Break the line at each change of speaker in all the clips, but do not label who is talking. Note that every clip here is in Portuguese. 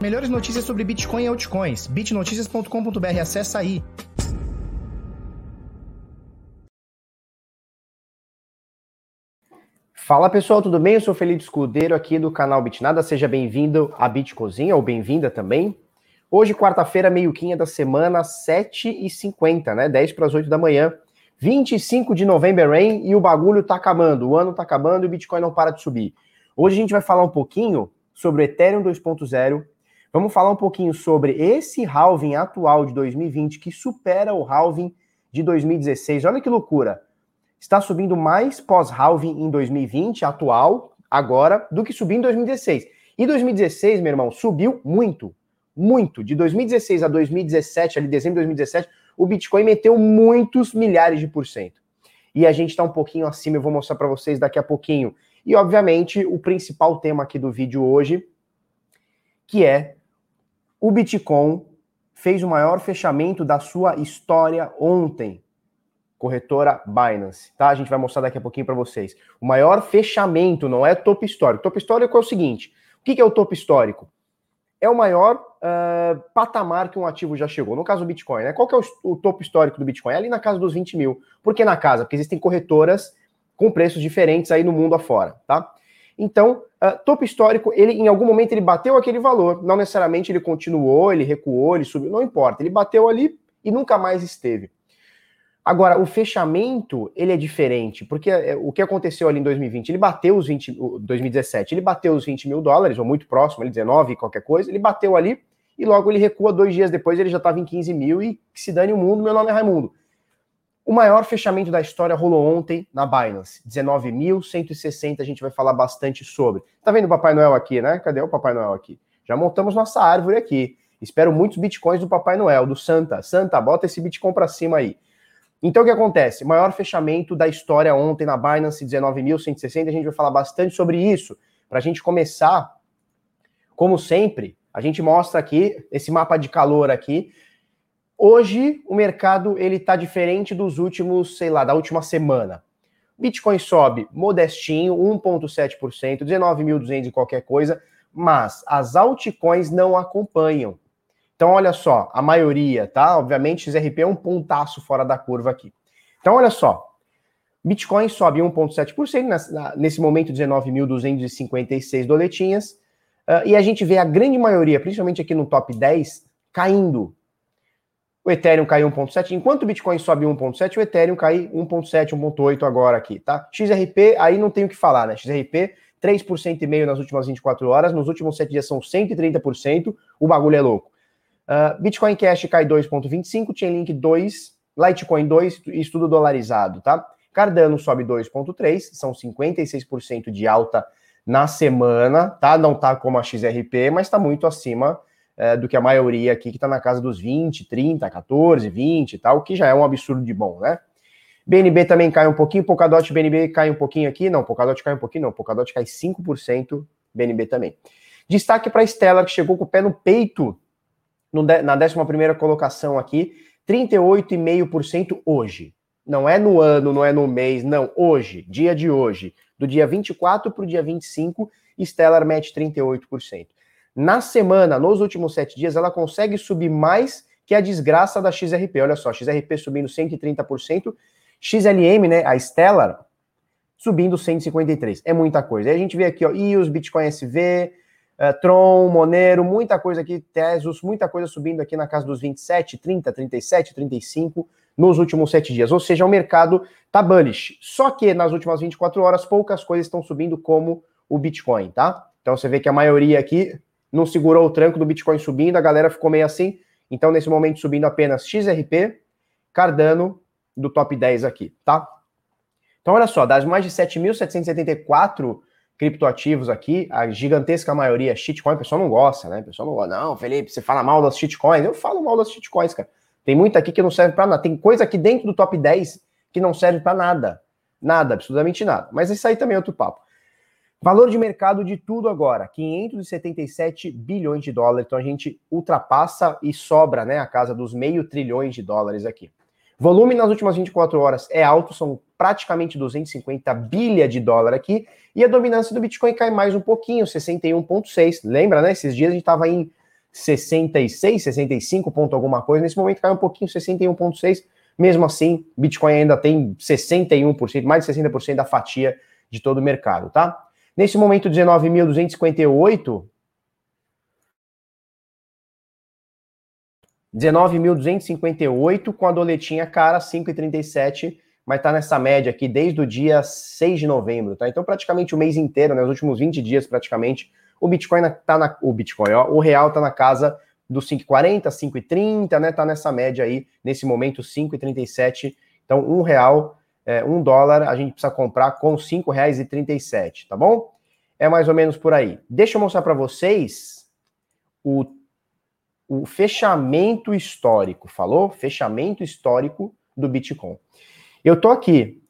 Melhores notícias sobre Bitcoin e altcoins. bitnoticias.com.br. Acessa aí.
Fala pessoal, tudo bem? Eu sou Felipe Escudeiro aqui do canal Bitnada. Seja bem-vindo à Bitcozinha ou bem-vinda também. Hoje, quarta-feira, meio-quinha da semana, 7h50, né? 10 para as 8 da manhã. 25 de novembro rain e o bagulho tá acabando. O ano tá acabando e o Bitcoin não para de subir. Hoje a gente vai falar um pouquinho sobre o Ethereum 2.0. Vamos falar um pouquinho sobre esse halving atual de 2020 que supera o halving de 2016. Olha que loucura está subindo mais pós-halving em 2020, atual, agora, do que subiu em 2016. E 2016, meu irmão, subiu muito, muito. De 2016 a 2017, ali dezembro de 2017, o Bitcoin meteu muitos milhares de por cento. E a gente está um pouquinho acima, eu vou mostrar para vocês daqui a pouquinho. E, obviamente, o principal tema aqui do vídeo hoje, que é o Bitcoin fez o maior fechamento da sua história ontem corretora Binance, tá? A gente vai mostrar daqui a pouquinho para vocês. O maior fechamento não é topo histórico. Topo histórico é o seguinte: o que é o topo histórico? É o maior uh, patamar que um ativo já chegou. No caso do Bitcoin, né? Qual que é o, o topo histórico do Bitcoin? É ali na casa dos 20 mil. Por que na casa? Porque existem corretoras com preços diferentes aí no mundo afora, tá? Então, uh, topo histórico, ele em algum momento ele bateu aquele valor. Não necessariamente ele continuou, ele recuou, ele subiu, não importa. Ele bateu ali e nunca mais esteve. Agora, o fechamento, ele é diferente, porque é, o que aconteceu ali em 2020, ele bateu os 20, 2017, ele bateu os 20 mil dólares, ou muito próximo, ele 19, qualquer coisa, ele bateu ali, e logo ele recua dois dias depois, ele já estava em 15 mil, e que se dane o mundo, meu nome é Raimundo. O maior fechamento da história rolou ontem na Binance, 19.160, a gente vai falar bastante sobre. Tá vendo o Papai Noel aqui, né? Cadê o Papai Noel aqui? Já montamos nossa árvore aqui. Espero muitos bitcoins do Papai Noel, do Santa. Santa, bota esse bitcoin para cima aí. Então, o que acontece? Maior fechamento da história ontem na Binance, 19.160. A gente vai falar bastante sobre isso. Para a gente começar, como sempre, a gente mostra aqui esse mapa de calor aqui. Hoje, o mercado ele está diferente dos últimos, sei lá, da última semana. Bitcoin sobe modestinho, 1,7%, 19.200 e qualquer coisa, mas as altcoins não acompanham. Então, olha só, a maioria, tá? Obviamente, XRP é um pontaço fora da curva aqui. Então, olha só. Bitcoin sobe 1,7%, nesse momento 19.256 doletinhas, uh, e a gente vê a grande maioria, principalmente aqui no top 10, caindo. O Ethereum caiu 1,7%, enquanto o Bitcoin sobe 1,7%, o Ethereum cai 1,7%, 1,8% agora aqui, tá? XRP, aí não tem o que falar, né? XRP, 3,5% nas últimas 24 horas, nos últimos 7 dias são 130%, o bagulho é louco. Uh, Bitcoin Cash cai 2,25, Chainlink 2, Litecoin 2, isso tudo dolarizado, tá? Cardano sobe 2,3, são 56% de alta na semana, tá? Não tá como a XRP, mas tá muito acima uh, do que a maioria aqui, que tá na casa dos 20, 30, 14, 20 e tal, que já é um absurdo de bom, né? BNB também cai um pouquinho, Polkadot BNB cai um pouquinho aqui, não, Polkadot cai um pouquinho, não, Polkadot cai 5%, BNB também. Destaque para Stellar, que chegou com o pé no peito no, na 11 colocação aqui, 38,5% hoje. Não é no ano, não é no mês, não, hoje, dia de hoje. Do dia 24 para o dia 25, Stellar mete 38%. Na semana, nos últimos sete dias, ela consegue subir mais que a desgraça da XRP. Olha só, XRP subindo 130%, XLM, né, a Stellar, subindo 153%. É muita coisa. Aí a gente vê aqui, ó, EOS, Bitcoin SV, Uh, Tron, Monero, muita coisa aqui, Tesos, muita coisa subindo aqui na casa dos 27, 30, 37, 35 nos últimos sete dias. Ou seja, o mercado tá bullish. Só que nas últimas 24 horas, poucas coisas estão subindo, como o Bitcoin, tá? Então você vê que a maioria aqui não segurou o tranco do Bitcoin subindo, a galera ficou meio assim. Então, nesse momento, subindo apenas XRP, Cardano do top 10 aqui, tá? Então, olha só, das mais de 7.774 criptoativos aqui, a gigantesca maioria é shitcoin, o pessoal não gosta, né? O pessoal não gosta. Não, Felipe, você fala mal das shitcoins. Eu falo mal das shitcoins, cara. Tem muita aqui que não serve para nada. Tem coisa aqui dentro do top 10 que não serve para nada. Nada, absolutamente nada. Mas isso aí também é outro papo. Valor de mercado de tudo agora, 577 bilhões de dólares. Então a gente ultrapassa e sobra, né, a casa dos meio trilhões de dólares aqui. Volume nas últimas 24 horas é alto, são praticamente 250 bilha de dólar aqui, e a dominância do Bitcoin cai mais um pouquinho, 61,6. Lembra, né? Esses dias a gente estava em 66, 65 ponto alguma coisa. Nesse momento caiu um pouquinho, 61,6. Mesmo assim, Bitcoin ainda tem 61%, mais de 60% da fatia de todo o mercado, tá? Nesse momento, 19.258. 19.258 com a doletinha cara 5,37, mas tá nessa média aqui desde o dia 6 de novembro, tá? Então praticamente o mês inteiro, né, os últimos 20 dias praticamente, o Bitcoin tá na o Bitcoin, ó, o real tá na casa dos 5,40, 5,30, né? Tá nessa média aí, nesse momento 5,37. Então, um real é, um dólar a gente precisa comprar com e sete, tá bom? É mais ou menos por aí. Deixa eu mostrar para vocês o, o fechamento histórico, falou? Fechamento histórico do Bitcoin. Eu tô aqui,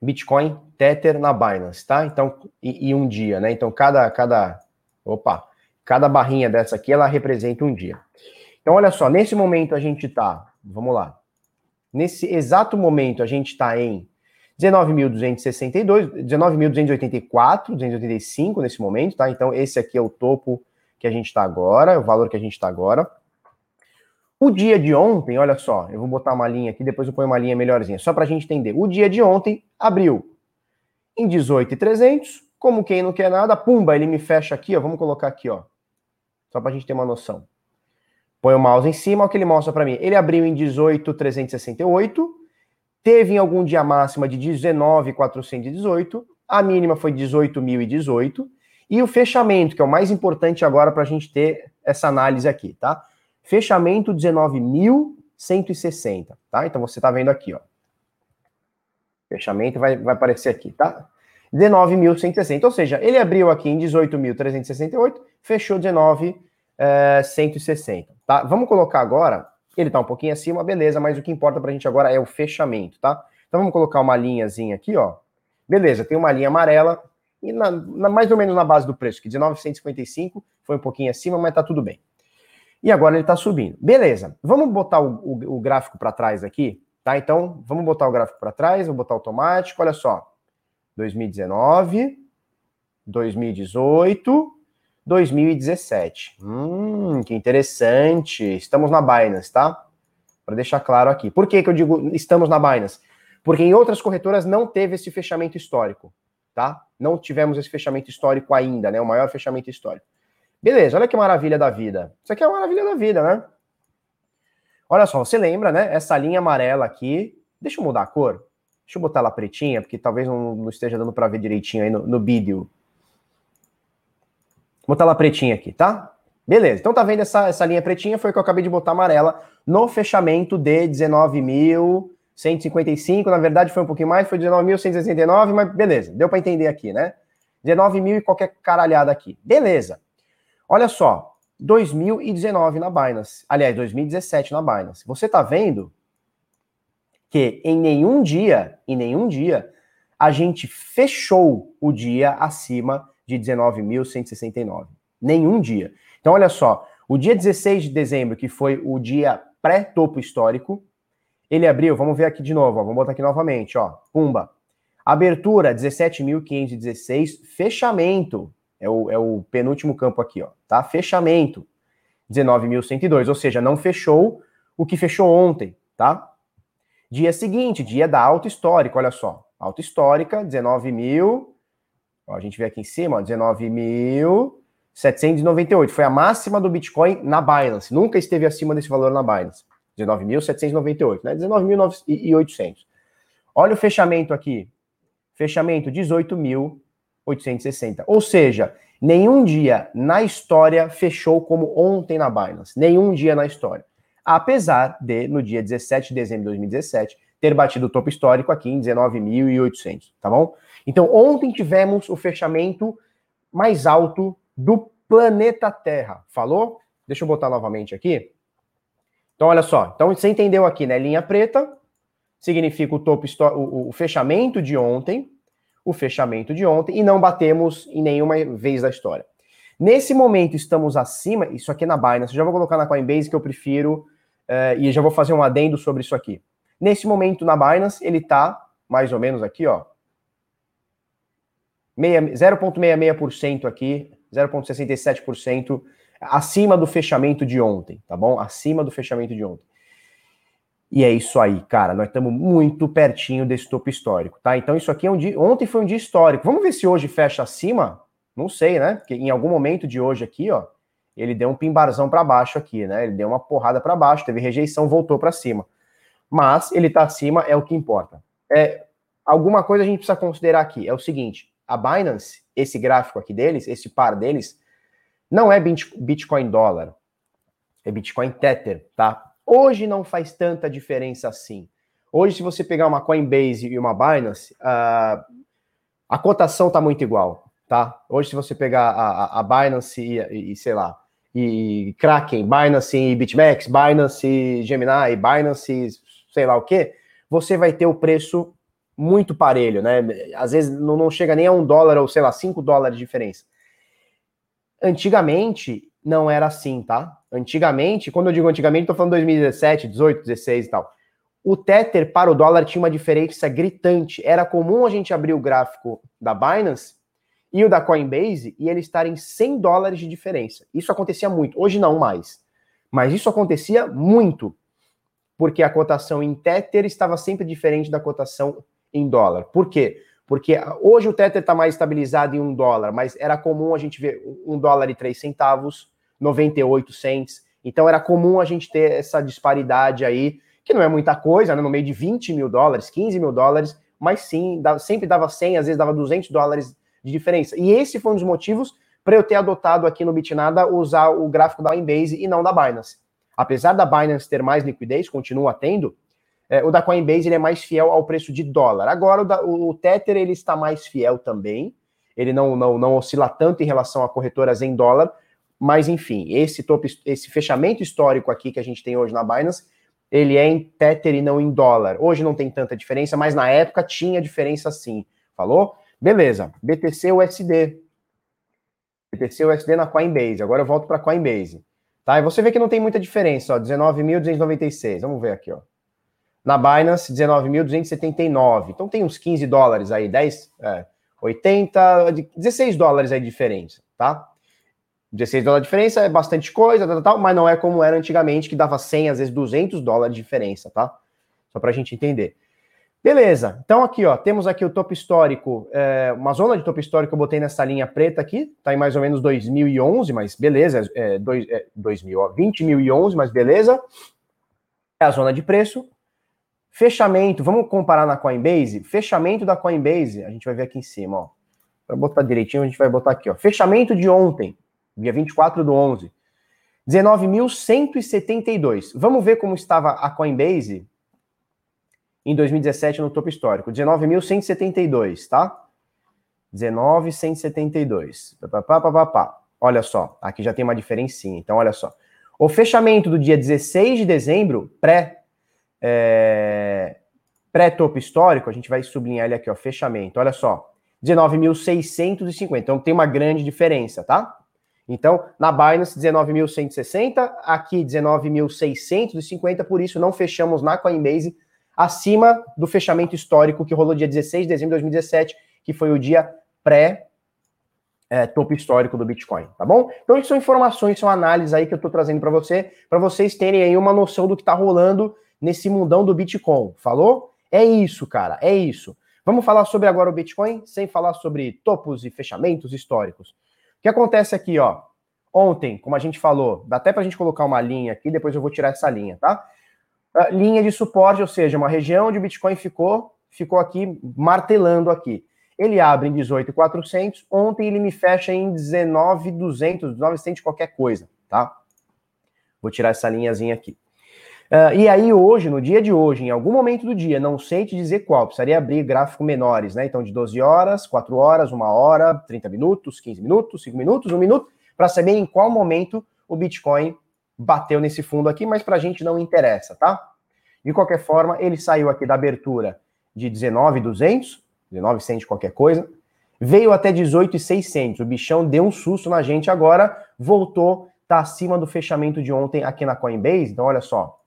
Bitcoin, Tether na Binance, tá? Então, e, e um dia, né? Então, cada, cada, opa, cada barrinha dessa aqui, ela representa um dia. Então, olha só, nesse momento a gente tá, vamos lá, Nesse exato momento, a gente está em 19.262, 19.284, 285 nesse momento, tá? Então, esse aqui é o topo que a gente está agora, o valor que a gente está agora. O dia de ontem, olha só, eu vou botar uma linha aqui, depois eu ponho uma linha melhorzinha, só para a gente entender. O dia de ontem abriu em 18,300, como quem não quer nada, pumba, ele me fecha aqui, ó, vamos colocar aqui, ó, só para a gente ter uma noção. Põe o mouse em cima, o que ele mostra para mim. Ele abriu em 18,368, teve em algum dia máxima de 19,418, a mínima foi 18.018, e o fechamento, que é o mais importante agora para a gente ter essa análise aqui, tá? Fechamento 19.160, tá? Então você está vendo aqui, ó. Fechamento vai, vai aparecer aqui, tá? 19.160, ou seja, ele abriu aqui em 18.368, fechou 19 é, 160, tá? Vamos colocar agora, ele está um pouquinho acima, beleza, mas o que importa para a gente agora é o fechamento, tá? Então vamos colocar uma linhazinha aqui, ó. Beleza, tem uma linha amarela, e na, na, mais ou menos na base do preço, que de 955 foi um pouquinho acima, mas tá tudo bem. E agora ele está subindo. Beleza, vamos botar o, o, o gráfico para trás aqui, tá? Então, vamos botar o gráfico para trás, vou botar automático, olha só. 2019, 2018, 2017. Hum, que interessante. Estamos na Binance, tá? Para deixar claro aqui. Por que, que eu digo estamos na Binance? Porque em outras corretoras não teve esse fechamento histórico, tá? Não tivemos esse fechamento histórico ainda, né? O maior fechamento histórico. Beleza, olha que maravilha da vida. Isso aqui é a maravilha da vida, né? Olha só, você lembra, né? Essa linha amarela aqui. Deixa eu mudar a cor. Deixa eu botar ela pretinha, porque talvez não, não esteja dando para ver direitinho aí no, no vídeo. Vou botar ela pretinha aqui, tá? Beleza, então tá vendo essa, essa linha pretinha? Foi que eu acabei de botar amarela no fechamento de 19.155. Na verdade, foi um pouquinho mais, foi 19.169, mas beleza, deu para entender aqui, né? 19 mil e qualquer caralhada aqui. Beleza. Olha só, 2019 na Binance. Aliás, 2017 na Binance. Você tá vendo que em nenhum dia, em nenhum dia, a gente fechou o dia acima de 19.169. Nenhum dia. Então, olha só, o dia 16 de dezembro, que foi o dia pré-topo histórico, ele abriu, vamos ver aqui de novo, ó, vamos botar aqui novamente, ó, pumba. Abertura, 17.516, fechamento, é o, é o penúltimo campo aqui, ó, tá? Fechamento, 19.102, ou seja, não fechou o que fechou ontem, tá? Dia seguinte, dia da alta histórica, olha só, alta histórica, 19.000, Ó, a gente vê aqui em cima, 19.798. Foi a máxima do Bitcoin na Binance. Nunca esteve acima desse valor na Binance. 19.798, né? 19.800. Olha o fechamento aqui. Fechamento 18.860. Ou seja, nenhum dia na história fechou como ontem na Binance. Nenhum dia na história. Apesar de, no dia 17 de dezembro de 2017, ter batido o topo histórico aqui em 19.800, tá bom? Então, ontem tivemos o fechamento mais alto do planeta Terra. Falou? Deixa eu botar novamente aqui. Então, olha só. Então, você entendeu aqui, né? Linha preta significa o topo, o, o fechamento de ontem, o fechamento de ontem, e não batemos em nenhuma vez da história. Nesse momento, estamos acima, isso aqui é na Binance, já vou colocar na Coinbase que eu prefiro, uh, e já vou fazer um adendo sobre isso aqui. Nesse momento, na Binance, ele está mais ou menos aqui, ó, 0,66% aqui, 0,67% acima do fechamento de ontem, tá bom? Acima do fechamento de ontem. E é isso aí, cara. Nós estamos muito pertinho desse topo histórico, tá? Então isso aqui é um dia. Ontem foi um dia histórico. Vamos ver se hoje fecha acima? Não sei, né? Porque em algum momento de hoje aqui, ó, ele deu um pimbarzão para baixo aqui, né? Ele deu uma porrada para baixo, teve rejeição, voltou para cima. Mas ele tá acima, é o que importa. É, alguma coisa a gente precisa considerar aqui. É o seguinte: a Binance, esse gráfico aqui deles, esse par deles, não é Bitcoin dólar, é Bitcoin Tether, tá? Hoje não faz tanta diferença assim. Hoje, se você pegar uma Coinbase e uma Binance, uh, a cotação tá muito igual, tá? Hoje, se você pegar a, a Binance e, e, sei lá, e Kraken, Binance e BitMEX, Binance e Gemini, Binance, sei lá o que, você vai ter o preço muito parelho, né? Às vezes não, não chega nem a um dólar ou, sei lá, cinco dólares de diferença. Antigamente não era assim, tá? Antigamente, quando eu digo antigamente, tô falando 2017, 18, 16 e tal. O Tether para o dólar tinha uma diferença gritante. Era comum a gente abrir o gráfico da Binance e o da Coinbase e eles estarem 100 dólares de diferença. Isso acontecia muito. Hoje não mais. Mas isso acontecia muito. Porque a cotação em Tether estava sempre diferente da cotação em dólar. Por quê? Porque hoje o Tether está mais estabilizado em um dólar, mas era comum a gente ver um dólar e três centavos, 98 cents. Então era comum a gente ter essa disparidade aí, que não é muita coisa, né? no meio de 20 mil dólares, 15 mil dólares, mas sim, sempre dava 100, às vezes dava 200 dólares de diferença. E esse foi um dos motivos para eu ter adotado aqui no Bitnada usar o gráfico da Coinbase e não da Binance. Apesar da Binance ter mais liquidez, continua tendo, é, o da Coinbase ele é mais fiel ao preço de dólar. Agora o, da, o Tether ele está mais fiel também. Ele não, não, não oscila tanto em relação a corretoras em dólar, mas enfim, esse top, esse fechamento histórico aqui que a gente tem hoje na Binance, ele é em Tether e não em dólar. Hoje não tem tanta diferença, mas na época tinha diferença sim. Falou? Beleza. BTC USD. BTC USD na Coinbase. Agora eu volto para Coinbase. Tá? E você vê que não tem muita diferença, ó, 19.296. Vamos ver aqui, ó. Na Binance, 19.279. Então tem uns 15 dólares aí, 10, é, 80, 16 dólares aí de diferença, tá? 16 dólares de diferença é bastante coisa, tal, tal, mas não é como era antigamente, que dava 100, às vezes 200 dólares de diferença, tá? Só pra gente entender. Beleza, então aqui, ó, temos aqui o topo histórico, é, uma zona de topo histórico que eu botei nessa linha preta aqui, tá em mais ou menos 2011, mas beleza, é, dois, é 2000, ó, 20.011, mas beleza. É a zona de preço, Fechamento, vamos comparar na Coinbase? Fechamento da Coinbase, a gente vai ver aqui em cima, ó. Para botar direitinho, a gente vai botar aqui, ó. Fechamento de ontem, dia 24 do 11. 19.172. Vamos ver como estava a Coinbase em 2017 no topo histórico. 19.172, tá? 19.172. Olha só, aqui já tem uma diferencinha. Então, olha só. O fechamento do dia 16 de dezembro, pré é, pré-topo histórico, a gente vai sublinhar ele aqui, ó, fechamento, olha só, 19.650, então tem uma grande diferença, tá? Então, na Binance, 19.160, aqui 19.650, por isso não fechamos na Coinbase acima do fechamento histórico que rolou dia 16 de dezembro de 2017, que foi o dia pré é, topo histórico do Bitcoin, tá bom? Então, isso são informações, são análises aí que eu estou trazendo para você, para vocês terem aí uma noção do que está rolando nesse mundão do Bitcoin. Falou? É isso, cara, é isso. Vamos falar sobre agora o Bitcoin, sem falar sobre topos e fechamentos históricos. O que acontece aqui, ó? Ontem, como a gente falou, dá até para a gente colocar uma linha aqui, depois eu vou tirar essa linha, tá? A linha de suporte, ou seja, uma região onde o Bitcoin ficou, ficou aqui martelando aqui. Ele abre em 18,400, ontem ele me fecha em 19,200, 1900 qualquer coisa, tá? Vou tirar essa linhazinha aqui. Uh, e aí, hoje, no dia de hoje, em algum momento do dia, não sei te dizer qual, precisaria abrir gráfico menores, né? Então, de 12 horas, 4 horas, 1 hora, 30 minutos, 15 minutos, 5 minutos, 1 minuto, para saber em qual momento o Bitcoin bateu nesse fundo aqui, mas para a gente não interessa, tá? De qualquer forma, ele saiu aqui da abertura de 19,200, 19,100 qualquer coisa, veio até 18,600. O bichão deu um susto na gente agora, voltou, tá acima do fechamento de ontem aqui na Coinbase. Então, olha só,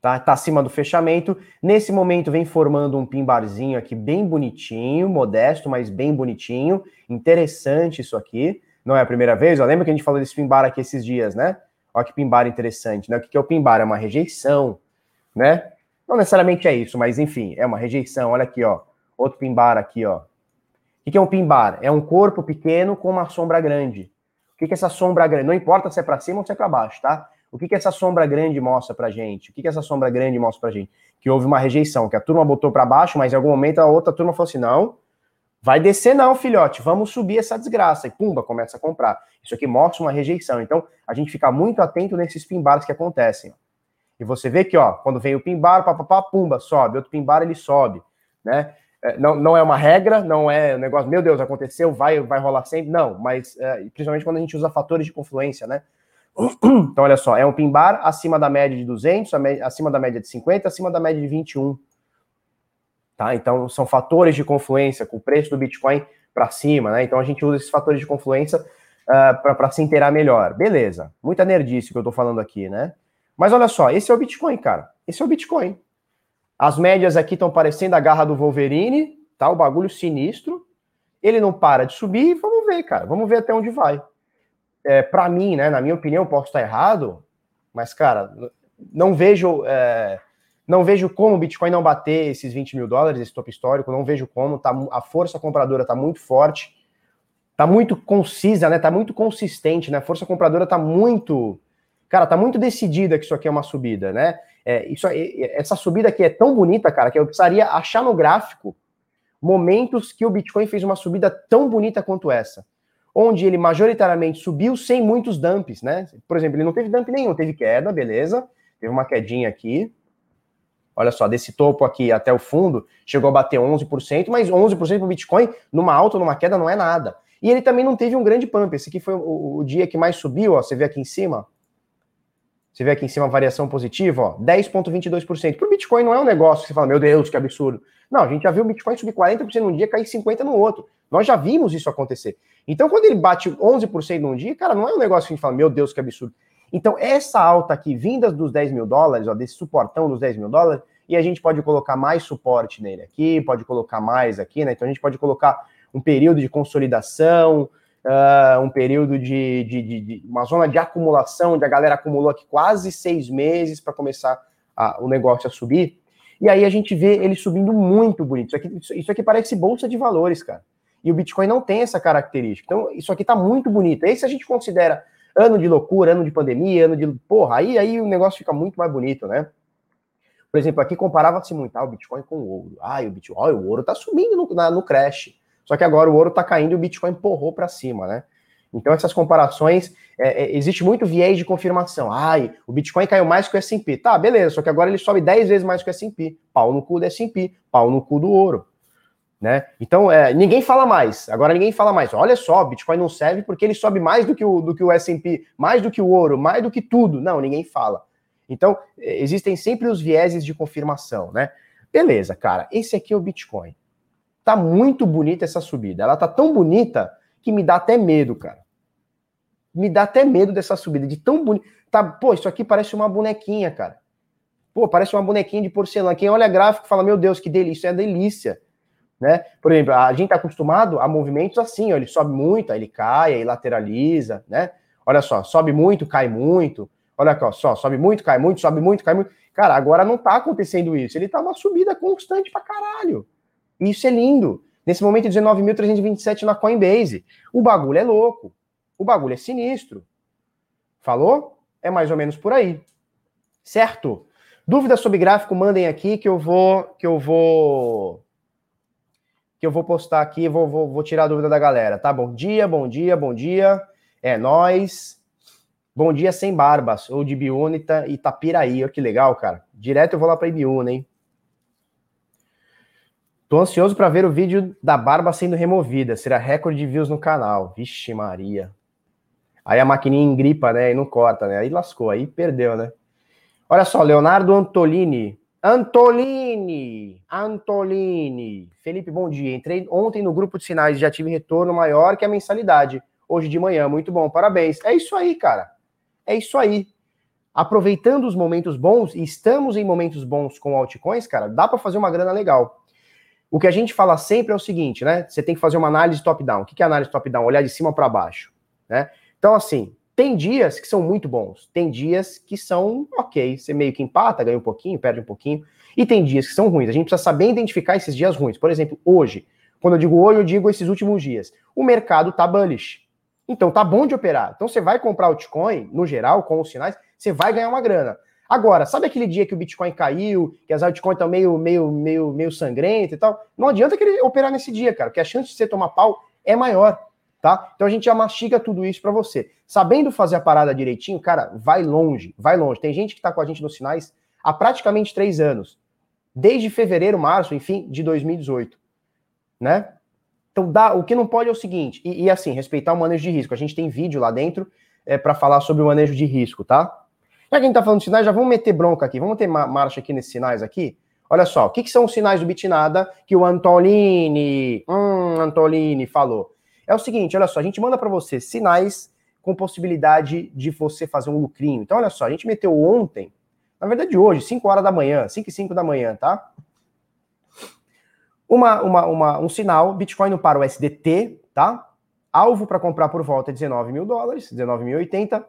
tá? Tá acima do fechamento. Nesse momento vem formando um pimbarzinho aqui bem bonitinho, modesto, mas bem bonitinho. Interessante isso aqui, não é a primeira vez, ó, lembra que a gente falou desse pimbar aqui esses dias, né? Olha que pimbar interessante, né? O que é o pimbar? É uma rejeição, né? Não necessariamente é isso, mas enfim, é uma rejeição. Olha aqui, ó. Outro pimbar aqui, ó. O que é um pimbar? É um corpo pequeno com uma sombra grande. O que é essa sombra grande? Não importa se é para cima ou se é para baixo, tá? O que, que essa sombra grande mostra pra gente? O que, que essa sombra grande mostra pra gente? Que houve uma rejeição, que a turma botou para baixo, mas em algum momento a outra turma falou assim: não, vai descer não, filhote, vamos subir essa desgraça. E pumba, começa a comprar. Isso aqui mostra uma rejeição. Então, a gente fica muito atento nesses pimbares que acontecem. E você vê que, ó, quando vem o pimbar, papapá, pumba, sobe. Outro pimbar, ele sobe, né? É, não, não é uma regra, não é um negócio, meu Deus, aconteceu, vai, vai rolar sempre. Não, mas é, principalmente quando a gente usa fatores de confluência, né? Então, olha só, é um pin bar acima da média de 200, acima da média de 50, acima da média de 21. Tá? Então, são fatores de confluência com o preço do Bitcoin para cima, né? Então, a gente usa esses fatores de confluência uh, ah, para se inteirar melhor. Beleza, muita nerdice que eu estou falando aqui, né? Mas olha só, esse é o Bitcoin, cara. Esse é o Bitcoin. As médias aqui estão parecendo a garra do Wolverine, tá? O bagulho sinistro. Ele não para de subir, vamos ver, cara. Vamos ver até onde vai é, para mim, né, na minha opinião, posso estar errado, mas, cara, não vejo. É, não vejo como o Bitcoin não bater esses 20 mil dólares, esse topo histórico, não vejo como, tá, a força compradora está muito forte, está muito concisa, né? Tá muito consistente, né? A força compradora está muito. Cara, tá muito decidida que isso aqui é uma subida, né? É, isso, essa subida aqui é tão bonita, cara, que eu precisaria achar no gráfico momentos que o Bitcoin fez uma subida tão bonita quanto essa onde ele majoritariamente subiu sem muitos dumps, né? Por exemplo, ele não teve dump nenhum, teve queda, beleza, teve uma quedinha aqui. Olha só, desse topo aqui até o fundo, chegou a bater 11%, mas 11% para o Bitcoin, numa alta ou numa queda, não é nada. E ele também não teve um grande pump. Esse aqui foi o, o dia que mais subiu, ó. Você vê aqui em cima. Você vê aqui em cima a variação positiva, ó, 10,22%. Para o Bitcoin não é um negócio que você fala, meu Deus, que absurdo. Não, a gente já viu o Bitcoin subir 40% num dia, cair 50% no outro. Nós já vimos isso acontecer. Então, quando ele bate 11% num dia, cara, não é um negócio que a gente fala, meu Deus, que absurdo. Então, essa alta aqui, vindas dos 10 mil dólares, ó, desse suportão dos 10 mil dólares, e a gente pode colocar mais suporte nele aqui, pode colocar mais aqui, né? Então, a gente pode colocar um período de consolidação, uh, um período de, de, de, de, uma zona de acumulação, onde a galera acumulou aqui quase seis meses para começar a, o negócio a subir. E aí a gente vê ele subindo muito bonito. Isso aqui, isso aqui parece bolsa de valores, cara. E o Bitcoin não tem essa característica. Então, isso aqui tá muito bonito. Aí, se a gente considera ano de loucura, ano de pandemia, ano de. Porra, aí, aí o negócio fica muito mais bonito, né? Por exemplo, aqui comparava-se muito ah, o Bitcoin com o ouro. Ah, o Bitcoin, oh, o ouro tá subindo no, na, no crash. Só que agora o ouro tá caindo e o Bitcoin porrou para cima, né? Então, essas comparações, é, é, existe muito viés de confirmação. Ai, o Bitcoin caiu mais que o S&P. Tá, beleza, só que agora ele sobe 10 vezes mais que o S&P. Pau no cu do S&P, pau no cu do ouro. Né? Então, é, ninguém fala mais. Agora ninguém fala mais. Olha só, Bitcoin não serve porque ele sobe mais do que o, do que o S&P, mais do que o ouro, mais do que tudo. Não, ninguém fala. Então, é, existem sempre os vieses de confirmação, né? Beleza, cara, esse aqui é o Bitcoin. Tá muito bonita essa subida. Ela tá tão bonita que me dá até medo, cara. Me dá até medo dessa subida, de tão bonita. Tá, pô, isso aqui parece uma bonequinha, cara. Pô, parece uma bonequinha de porcelana. Quem olha gráfico fala, meu Deus, que delícia, é delícia. Né? Por exemplo, a gente está acostumado a movimentos assim, ó, ele sobe muito, aí ele cai, aí lateraliza, né? Olha só, sobe muito, cai muito. Olha só, sobe muito, cai muito, sobe muito, cai muito. Cara, agora não está acontecendo isso. Ele está uma subida constante pra caralho. Isso é lindo. Nesse momento, 19.327 na Coinbase. O bagulho é louco. O bagulho é sinistro. Falou? É mais ou menos por aí. Certo? Dúvidas sobre gráfico, mandem aqui que eu vou que eu vou que eu vou postar aqui, vou, vou, vou tirar a dúvida da galera, tá? Bom dia, bom dia, bom dia. É nós. Bom dia sem barbas, ou de Biúna e Itapiraí. Que legal, cara. Direto eu vou lá para Ibiúna, hein? Tô ansioso para ver o vídeo da barba sendo removida. Será recorde de views no canal. Vixe Maria. Aí a maquininha engripa, né? E não corta, né? Aí lascou, aí perdeu, né? Olha só, Leonardo Antolini. Antolini, Antolini. Felipe, bom dia. Entrei ontem no grupo de sinais e já tive retorno maior que a mensalidade. Hoje de manhã, muito bom, parabéns. É isso aí, cara. É isso aí. Aproveitando os momentos bons, e estamos em momentos bons com altcoins, cara, dá para fazer uma grana legal. O que a gente fala sempre é o seguinte, né? Você tem que fazer uma análise top-down. O que é análise top-down? Olhar de cima para baixo. né? Então, assim, tem dias que são muito bons, tem dias que são ok, você meio que empata, ganha um pouquinho, perde um pouquinho, e tem dias que são ruins. A gente precisa saber identificar esses dias ruins. Por exemplo, hoje, quando eu digo hoje, eu digo esses últimos dias. O mercado tá bullish. Então tá bom de operar. Então você vai comprar o Bitcoin, no geral, com os sinais, você vai ganhar uma grana. Agora, sabe aquele dia que o Bitcoin caiu, que as altcoins estão meio, meio, meio, meio sangrenta e tal? Não adianta querer operar nesse dia, cara, porque a chance de você tomar pau é maior, tá? Então a gente já mastiga tudo isso para você. Sabendo fazer a parada direitinho, cara, vai longe, vai longe. Tem gente que tá com a gente nos sinais há praticamente três anos, desde fevereiro, março, enfim, de 2018, né? Então, dá, o que não pode é o seguinte, e, e assim, respeitar o manejo de risco. A gente tem vídeo lá dentro é, para falar sobre o manejo de risco, tá? Já que a gente tá falando de sinais, já vamos meter bronca aqui. Vamos ter marcha aqui nesses sinais aqui? Olha só, o que, que são os sinais do Bitnada que o Antolini, hum, Antolini falou? É o seguinte, olha só, a gente manda para você sinais com possibilidade de você fazer um lucrinho. Então, olha só, a gente meteu ontem, na verdade hoje, 5 horas da manhã, 5 e 5 da manhã, tá? Uma, uma, uma, um sinal, Bitcoin para o SDT, tá? Alvo para comprar por volta de 19 mil dólares, 19.080,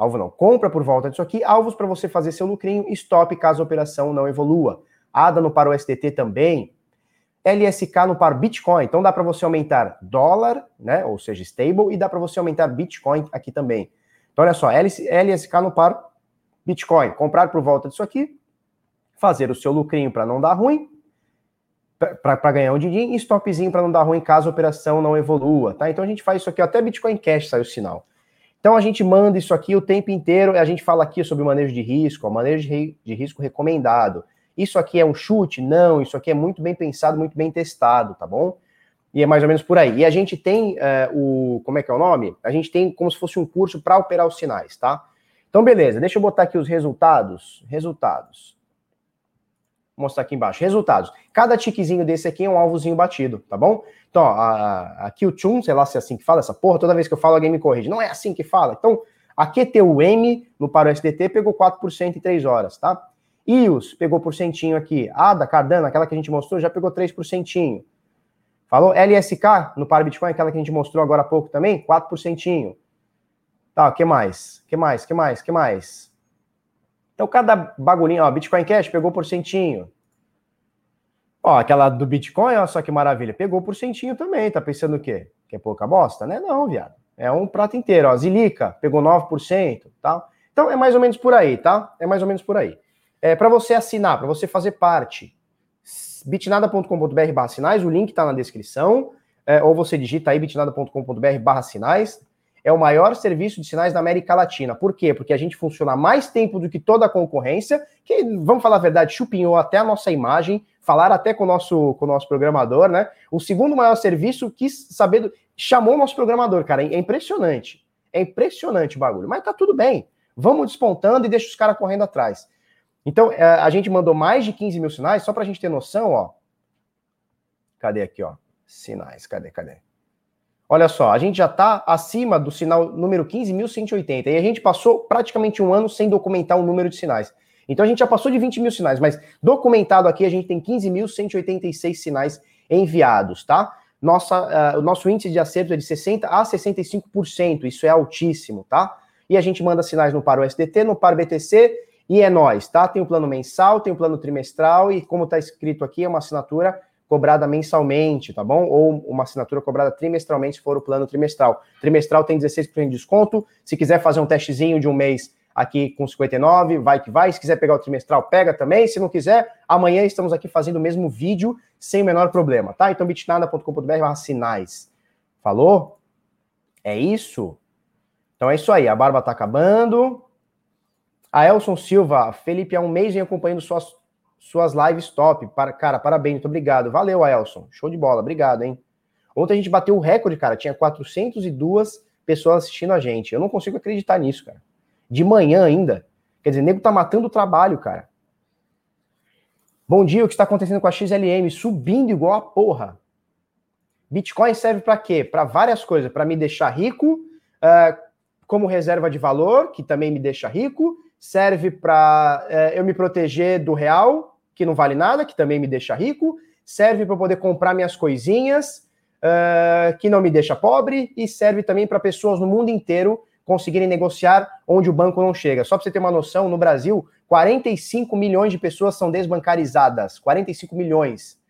Alvo não. Compra por volta disso aqui. Alvos para você fazer seu lucrinho. Stop caso a operação não evolua. ADA no para o STT também. LSK no par Bitcoin. Então dá para você aumentar dólar, né? Ou seja, stable, e dá para você aumentar Bitcoin aqui também. Então olha só, LSK no par Bitcoin. Comprar por volta disso aqui. Fazer o seu lucrinho para não dar ruim. Para ganhar um din-din. E stopzinho para não dar ruim caso a operação não evolua, tá? Então a gente faz isso aqui. Até Bitcoin Cash sai o sinal. Então a gente manda isso aqui o tempo inteiro, a gente fala aqui sobre o manejo de risco, o manejo de, risco recomendado. Isso aqui é um chute? Não, isso aqui é muito bem pensado, muito bem testado, tá bom? E é mais ou menos por aí. E a gente tem é, o. Como é que é o nome? A gente tem como se fosse um curso para operar os sinais, tá? Então, beleza, deixa eu botar aqui os resultados. Resultados. Mostrar aqui embaixo. Resultados. Cada tiquezinho desse aqui é um alvozinho batido, tá bom? Então, ó, a, a Q-Tune, sei lá se é assim que fala essa porra, toda vez que eu falo alguém me corrige. Não é assim que fala. Então, a QTUM no Paro SDT pegou 4% em 3 horas, tá? IOS pegou porcentinho aqui. ADA, Cardano, aquela que a gente mostrou, já pegou 3%. Falou? LSK no Paro Bitcoin, aquela que a gente mostrou agora há pouco também, 4%. Tá, que mais? que mais? que mais? que mais? Então, cada bagulhinho, ó, Bitcoin Cash pegou porcentinho. Ó, aquela do Bitcoin, olha só que maravilha. Pegou por centinho também. Tá pensando o quê? Que é pouca bosta? Né? Não, viado. É um prato inteiro. Ó, Zilica pegou 9%, tá? Então é mais ou menos por aí, tá? É mais ou menos por aí. É, para você assinar, para você fazer parte, bitnada.com.br barra sinais, o link tá na descrição, é, ou você digita aí bitnada.com.br barra sinais, é o maior serviço de sinais da América Latina. Por quê? Porque a gente funciona mais tempo do que toda a concorrência, que, vamos falar a verdade, chupinhou até a nossa imagem, falar até com o nosso, com o nosso programador, né? O segundo maior serviço quis saber, chamou o nosso programador, cara. É impressionante. É impressionante o bagulho. Mas tá tudo bem. Vamos despontando e deixa os caras correndo atrás. Então, é, a gente mandou mais de 15 mil sinais, só para a gente ter noção, ó. Cadê aqui, ó? Sinais, cadê, cadê? Olha só, a gente já está acima do sinal número 15.180 e a gente passou praticamente um ano sem documentar o número de sinais. Então a gente já passou de 20 mil sinais, mas documentado aqui a gente tem 15.186 sinais enviados, tá? Nossa, uh, o nosso índice de acerto é de 60% a 65%, isso é altíssimo, tá? E a gente manda sinais no Paro SDT, no Paro BTC e é nós, tá? Tem o plano mensal, tem o plano trimestral e como está escrito aqui, é uma assinatura cobrada mensalmente, tá bom? Ou uma assinatura cobrada trimestralmente, se for o plano trimestral. Trimestral tem 16% de desconto. Se quiser fazer um testezinho de um mês aqui com 59, vai que vai. Se quiser pegar o trimestral, pega também. Se não quiser, amanhã estamos aqui fazendo o mesmo vídeo sem o menor problema, tá? Então, bitnada.com.br sinais. Falou? É isso? Então é isso aí. A barba tá acabando. A Elson Silva, Felipe, há um mês vem acompanhando suas suas lives top. Para, cara, parabéns, muito obrigado. Valeu, Elson. Show de bola, obrigado, hein? Ontem a gente bateu o recorde, cara. Tinha 402 pessoas assistindo a gente. Eu não consigo acreditar nisso, cara. De manhã ainda. Quer dizer, nego tá matando o trabalho, cara. Bom dia, o que está acontecendo com a XLM? Subindo igual a porra. Bitcoin serve para quê? Para várias coisas. Para me deixar rico, uh, como reserva de valor, que também me deixa rico. Serve para uh, eu me proteger do real, que não vale nada, que também me deixa rico, serve para poder comprar minhas coisinhas, uh, que não me deixa pobre e serve também para pessoas no mundo inteiro conseguirem negociar onde o banco não chega. Só para você ter uma noção, no Brasil, 45 milhões de pessoas são desbancarizadas. 45 milhões.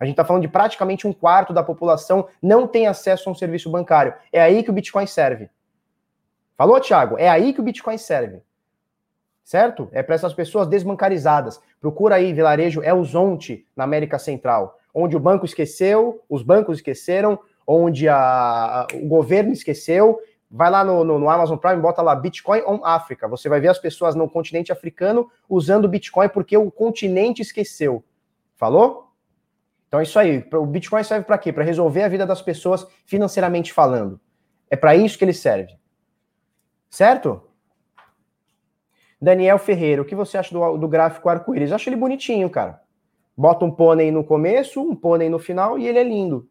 A gente está falando de praticamente um quarto da população não tem acesso a um serviço bancário. É aí que o Bitcoin serve. Falou, Thiago? É aí que o Bitcoin serve. Certo? É para essas pessoas desbancarizadas. Procura aí, vilarejo Elzonte, na América Central, onde o banco esqueceu, os bancos esqueceram, onde a, o governo esqueceu. Vai lá no, no, no Amazon Prime, bota lá Bitcoin on África. Você vai ver as pessoas no continente africano usando Bitcoin porque o continente esqueceu. Falou? Então é isso aí. O Bitcoin serve para quê? Para resolver a vida das pessoas financeiramente falando. É para isso que ele serve. Certo? Daniel Ferreira, o que você acha do, do gráfico arco-íris? Acho ele bonitinho, cara. Bota um pônei no começo, um pônei no final e ele é lindo.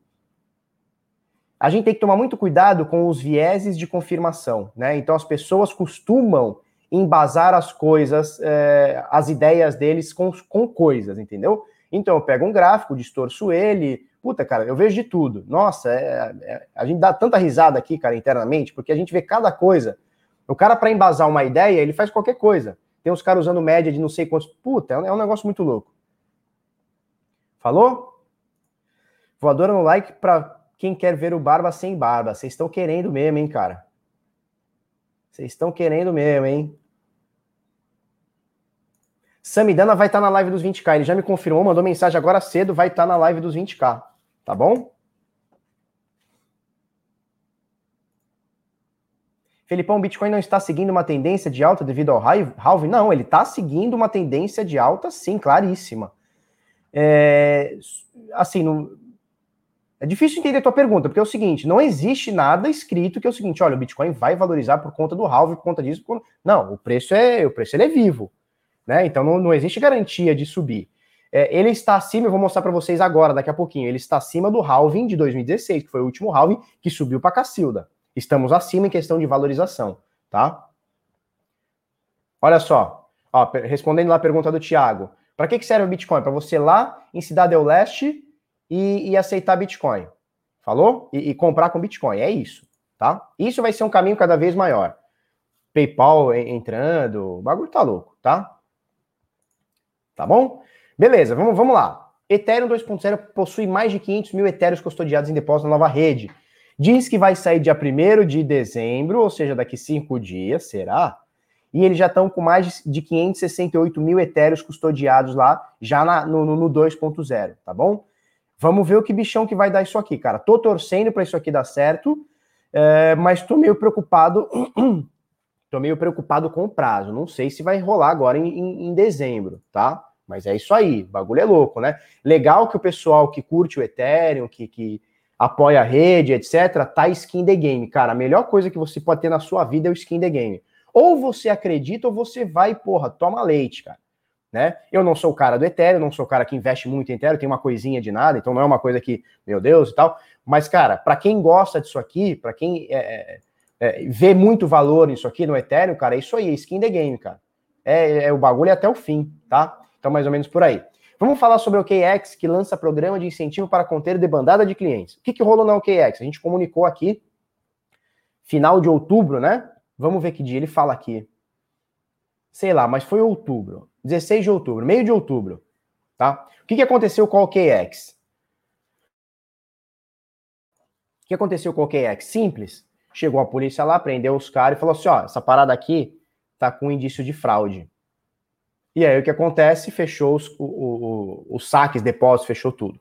A gente tem que tomar muito cuidado com os vieses de confirmação, né? Então as pessoas costumam embasar as coisas, é, as ideias deles com, com coisas, entendeu? Então eu pego um gráfico, distorço ele. Puta, cara, eu vejo de tudo. Nossa, é, é, a gente dá tanta risada aqui, cara, internamente, porque a gente vê cada coisa. O cara, para embasar uma ideia, ele faz qualquer coisa. Tem uns caras usando média de não sei quantos. Puta, é um, é negócio muito louco. Falou? Voadora no like para quem quer ver o Barba sem barba. Vocês estão querendo mesmo, hein, cara? Vocês estão querendo mesmo, hein? Samidana vai estar tá na live dos 20k. Ele já me confirmou, mandou mensagem agora cedo, vai estar tá na live dos 20k. Tá bom? Felipão, o Bitcoin não está seguindo uma tendência de alta devido ao halving? Não, ele está seguindo uma tendência de alta, sim, claríssima. É, assim, no, é difícil entender a tua pergunta, porque é o seguinte, não existe nada escrito que é o seguinte, olha, o Bitcoin vai valorizar por conta do halving, por conta disso. Por... Não, o preço é o preço ele é vivo né? Então não, não existe garantia de subir. É, ele está acima, eu vou mostrar para vocês agora, daqui a pouquinho. Ele está acima do halving de 2016, que foi o último halving que subiu para Cacilda. Estamos acima em questão de valorização, tá? Olha só, ó, respondendo lá a pergunta do Thiago. Para que, que serve o Bitcoin? Para você lá em Cidade do Leste e, e aceitar Bitcoin. Falou? E, e, comprar com Bitcoin. É isso, tá? Isso vai ser um caminho cada vez maior. PayPal entrando, o bagulho tá louco, tá? Tá bom? Beleza, vamos, vamos lá. Ethereum 2.0 possui mais de 500 mil Ethereum custodiados em depósito na nova rede. Diz que vai sair dia 1 de dezembro, ou seja, daqui cinco dias, será? E eles já estão com mais de 568 mil Ethereum custodiados lá, já na, no, no 2.0, tá bom? Vamos ver o que bichão que vai dar isso aqui, cara. Tô torcendo para isso aqui dar certo, é, mas tô meio preocupado. tô meio preocupado com o prazo. Não sei se vai rolar agora em, em, em dezembro, tá? Mas é isso aí, bagulho é louco, né? Legal que o pessoal que curte o Ethereum, que, que apoia a rede, etc., tá skin the game. Cara, a melhor coisa que você pode ter na sua vida é o skin the game. Ou você acredita ou você vai, porra, toma leite, cara. Né? Eu não sou o cara do Ethereum, não sou o cara que investe muito em Ethereum, tem uma coisinha de nada, então não é uma coisa que, meu Deus e tal. Mas, cara, para quem gosta disso aqui, para quem é, é, é, vê muito valor nisso aqui no Ethereum, cara, é isso aí, é skin the game, cara. É, é o bagulho até o fim, tá? Então, mais ou menos por aí. Vamos falar sobre o OKX, que lança programa de incentivo para conter debandada de clientes. O que, que rolou na OKX? A gente comunicou aqui, final de outubro, né? Vamos ver que dia ele fala aqui. Sei lá, mas foi outubro. 16 de outubro, meio de outubro. Tá? O que, que aconteceu com o OKX? O que aconteceu com o OKX? Simples. Chegou a polícia lá, prendeu os caras e falou assim: ó, essa parada aqui tá com indício de fraude. E aí o que acontece? Fechou os, o, o, os saques, depósitos, fechou tudo.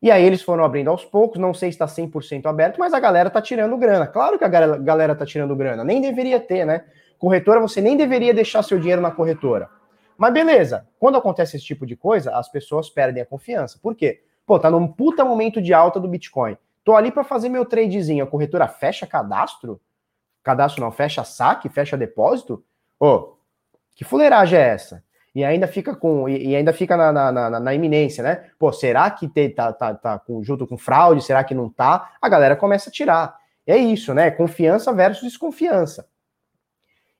E aí eles foram abrindo aos poucos, não sei se está 100% aberto, mas a galera tá tirando grana. Claro que a galera, tá tirando grana, nem deveria ter, né? Corretora, você nem deveria deixar seu dinheiro na corretora. Mas beleza, quando acontece esse tipo de coisa, as pessoas perdem a confiança. Por quê? Pô, tá num puta momento de alta do Bitcoin. Tô ali para fazer meu tradezinho, a corretora fecha cadastro? Cadastro não, fecha saque, fecha depósito? Ô, que fuleiragem é essa? E ainda fica com e, ainda fica na, na, na, na, iminência, né? Pô, será que te, tá, tá, tá junto com fraude? Será que não tá? A galera começa a tirar. É isso, né? Confiança versus desconfiança.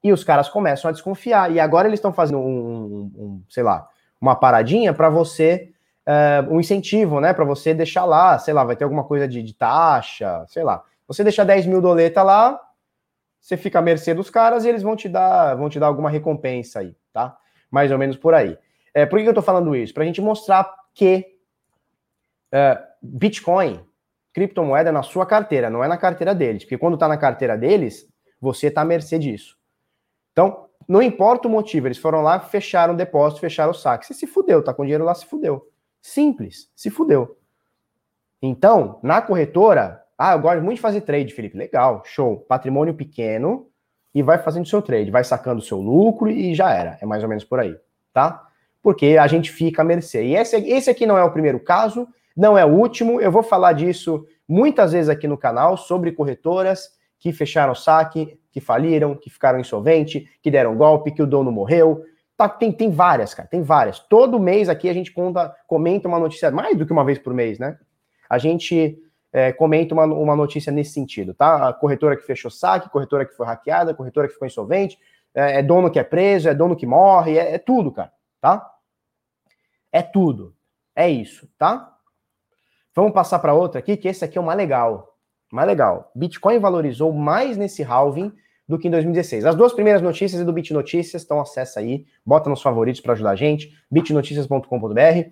E os caras começam a desconfiar. E agora eles estão fazendo um, um, um, sei lá, uma paradinha para você uh, um incentivo, né, para você deixar lá, sei lá, vai ter alguma coisa de, de taxa, sei lá. Você deixa 10 mil doleta lá, você fica à mercê dos caras e eles vão te dar, vão te dar alguma recompensa aí, tá? Mais ou menos por aí. É, por que eu tô falando isso? Para a gente mostrar que uh, Bitcoin, criptomoeda, é na sua carteira, não é na carteira deles. Porque quando tá na carteira deles, você tá à mercê disso. Então, não importa o motivo, eles foram lá, fecharam o depósito, fecharam o saque. Você se fudeu, tá com dinheiro lá, se fudeu. Simples, se fudeu. Então, na corretora, ah, eu gosto muito de fazer trade, Felipe. Legal, show. Patrimônio pequeno e vai fazendo seu trade, vai sacando seu lucro e já era. É mais ou menos por aí, tá? Porque a gente fica à mercê. E esse, esse aqui não é o primeiro caso, não é o último. Eu vou falar disso muitas vezes aqui no canal sobre corretoras que fecharam saque, que faliram, que ficaram insolvente, que deram golpe, que o dono morreu. Tá, tem, tem várias, cara, tem várias. Todo mês aqui a gente conta, comenta uma notícia, mais do que uma vez por mês, né? A gente é, comenta uma, uma notícia nesse sentido, tá? A corretora que fechou saque, corretora que foi hackeada, corretora que ficou insolvente, é, é dono que é preso, é dono que morre, é, é tudo, cara, tá? É tudo. É isso, tá? Vamos passar para outra aqui, que esse aqui é mais legal mais legal. Bitcoin valorizou mais nesse halving do que em 2016. As duas primeiras notícias é do BitNotícias, então acessa aí, bota nos favoritos para ajudar a gente, bitnoticias.com.br.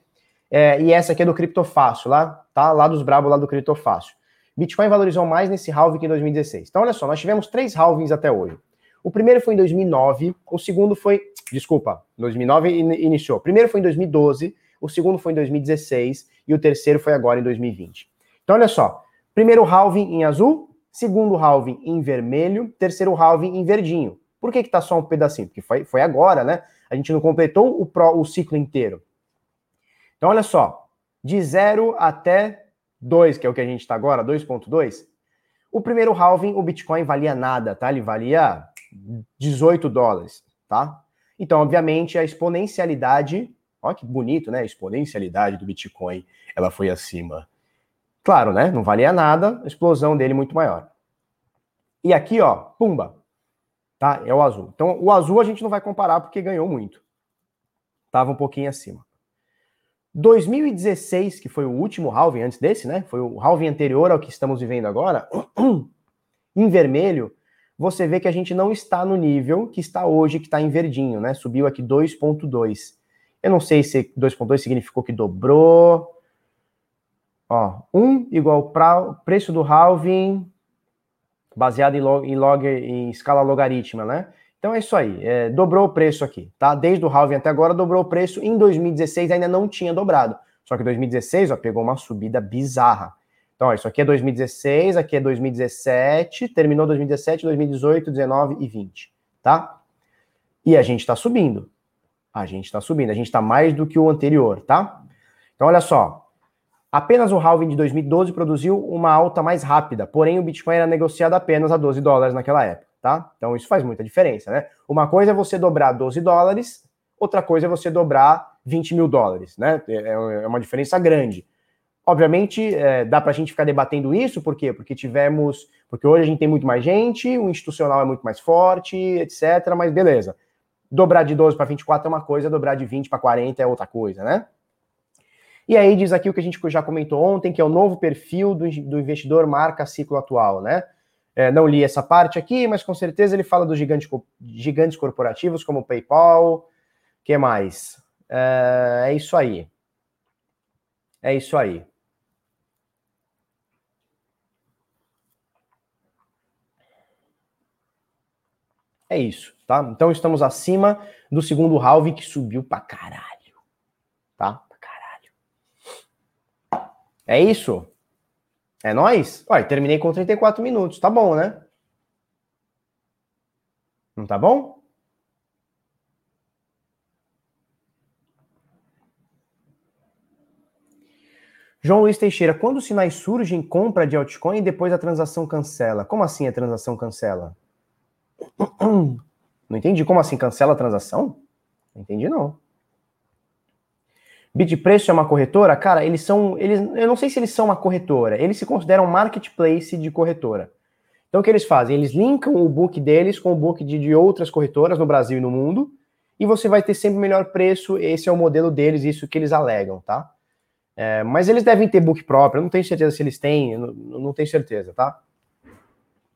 É, e essa aqui é do Criptofácil, lá, tá? Lá dos brabos, lá do Criptofácil. Bitcoin valorizou mais nesse halving que em 2016. Então, olha só, nós tivemos três halvings até hoje. O primeiro foi em 2009, o segundo foi, desculpa, 2009 iniciou. O primeiro foi em 2012, o segundo foi em 2016 e o terceiro foi agora em 2020. Então, olha só, Primeiro halving em azul, segundo halving em vermelho, terceiro halving em verdinho. Por que que tá só um pedacinho? Porque foi, foi agora, né? A gente não completou o, pro, o ciclo inteiro. Então, olha só. De 0 até 2, que é o que a gente está agora, 2.2, o primeiro halving, o Bitcoin valia nada, tá? Ele valia 18 dólares, tá? Então, obviamente, a exponencialidade, olha que bonito, né? A exponencialidade do Bitcoin, ela foi acima. Claro, né? Não valia nada, a explosão dele muito maior. E aqui, ó, pumba. Tá? É o azul. Então, o azul a gente não vai comparar porque ganhou muito. Tava um pouquinho acima. 2016, que foi o último halving antes desse, né? Foi o halving anterior ao que estamos vivendo agora. em vermelho, você vê que a gente não está no nível que está hoje, que está em verdinho, né? Subiu aqui 2.2. Eu não sei se 2.2 significou que dobrou, Ó, 1 igual pra, preço do halving baseado em, log, em, log, em escala logarítmica, né? Então é isso aí, é, dobrou o preço aqui, tá? Desde o halving até agora dobrou o preço. Em 2016 ainda não tinha dobrado. Só que 2016, ó, pegou uma subida bizarra. Então, ó, isso aqui é 2016, aqui é 2017, terminou 2017, 2018, 19 e 20, tá? E a gente está subindo. A gente está subindo, a gente está mais do que o anterior, tá? Então, olha só, Apenas o halving de 2012 produziu uma alta mais rápida, porém o Bitcoin era negociado apenas a 12 dólares naquela época, tá? Então isso faz muita diferença, né? Uma coisa é você dobrar 12 dólares, outra coisa é você dobrar 20 mil dólares, né? É, é, é uma diferença grande. Obviamente, é, dá para a gente ficar debatendo isso, por quê? Porque tivemos. Porque hoje a gente tem muito mais gente, o institucional é muito mais forte, etc. Mas beleza. Dobrar de 12 para 24 é uma coisa, dobrar de 20 para 40 é outra coisa, né? E aí diz aqui o que a gente já comentou ontem, que é o novo perfil do, do investidor marca ciclo atual, né? É, não li essa parte aqui, mas com certeza ele fala dos gigantes, gigantes corporativos como o PayPal. que mais? É, é isso aí. É isso aí. É isso, tá? Então estamos acima do segundo halve que subiu pra caralho, tá? É isso? É nós? Olha, terminei com 34 minutos. Tá bom, né? Não tá bom? João Luiz Teixeira, quando os sinais surgem, compra de altcoin e depois a transação cancela. Como assim a transação cancela? Não entendi. Como assim cancela a transação? Não entendi, não. Bitpreço é uma corretora? Cara, eles são. Eles, eu não sei se eles são uma corretora, eles se consideram marketplace de corretora. Então o que eles fazem? Eles linkam o book deles com o book de, de outras corretoras no Brasil e no mundo, e você vai ter sempre o melhor preço. Esse é o modelo deles, isso que eles alegam, tá? É, mas eles devem ter book próprio, eu não tenho certeza se eles têm, não, não tenho certeza, tá?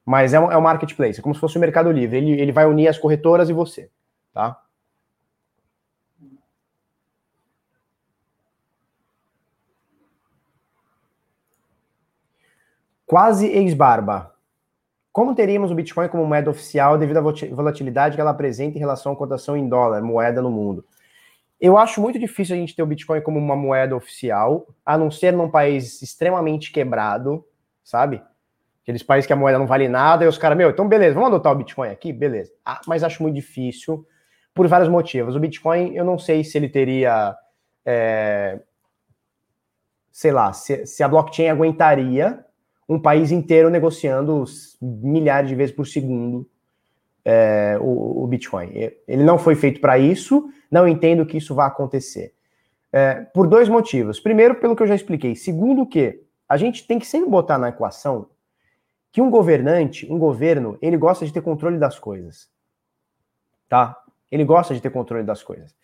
Mas é um, é um marketplace, é como se fosse o Mercado Livre. Ele, ele vai unir as corretoras e você, tá? Quase ex-barba. Como teríamos o Bitcoin como moeda oficial devido à volatilidade que ela apresenta em relação à cotação em dólar, moeda no mundo? Eu acho muito difícil a gente ter o Bitcoin como uma moeda oficial, a não ser num país extremamente quebrado, sabe? Aqueles países que a moeda não vale nada, e os caras, meu, então beleza, vamos adotar o Bitcoin aqui? Beleza. Ah, mas acho muito difícil, por vários motivos. O Bitcoin, eu não sei se ele teria. É, sei lá, se, se, a blockchain aguentaria um país inteiro negociando milhares de vezes por segundo é, o, o, Bitcoin. Ele não foi feito para isso, não entendo que isso vá acontecer. É, por dois motivos. Primeiro, pelo que eu já expliquei. Segundo, que a gente tem que sempre botar na equação que um governante, um governo, ele gosta de ter controle das coisas. Tá? Ele gosta de ter controle das coisas.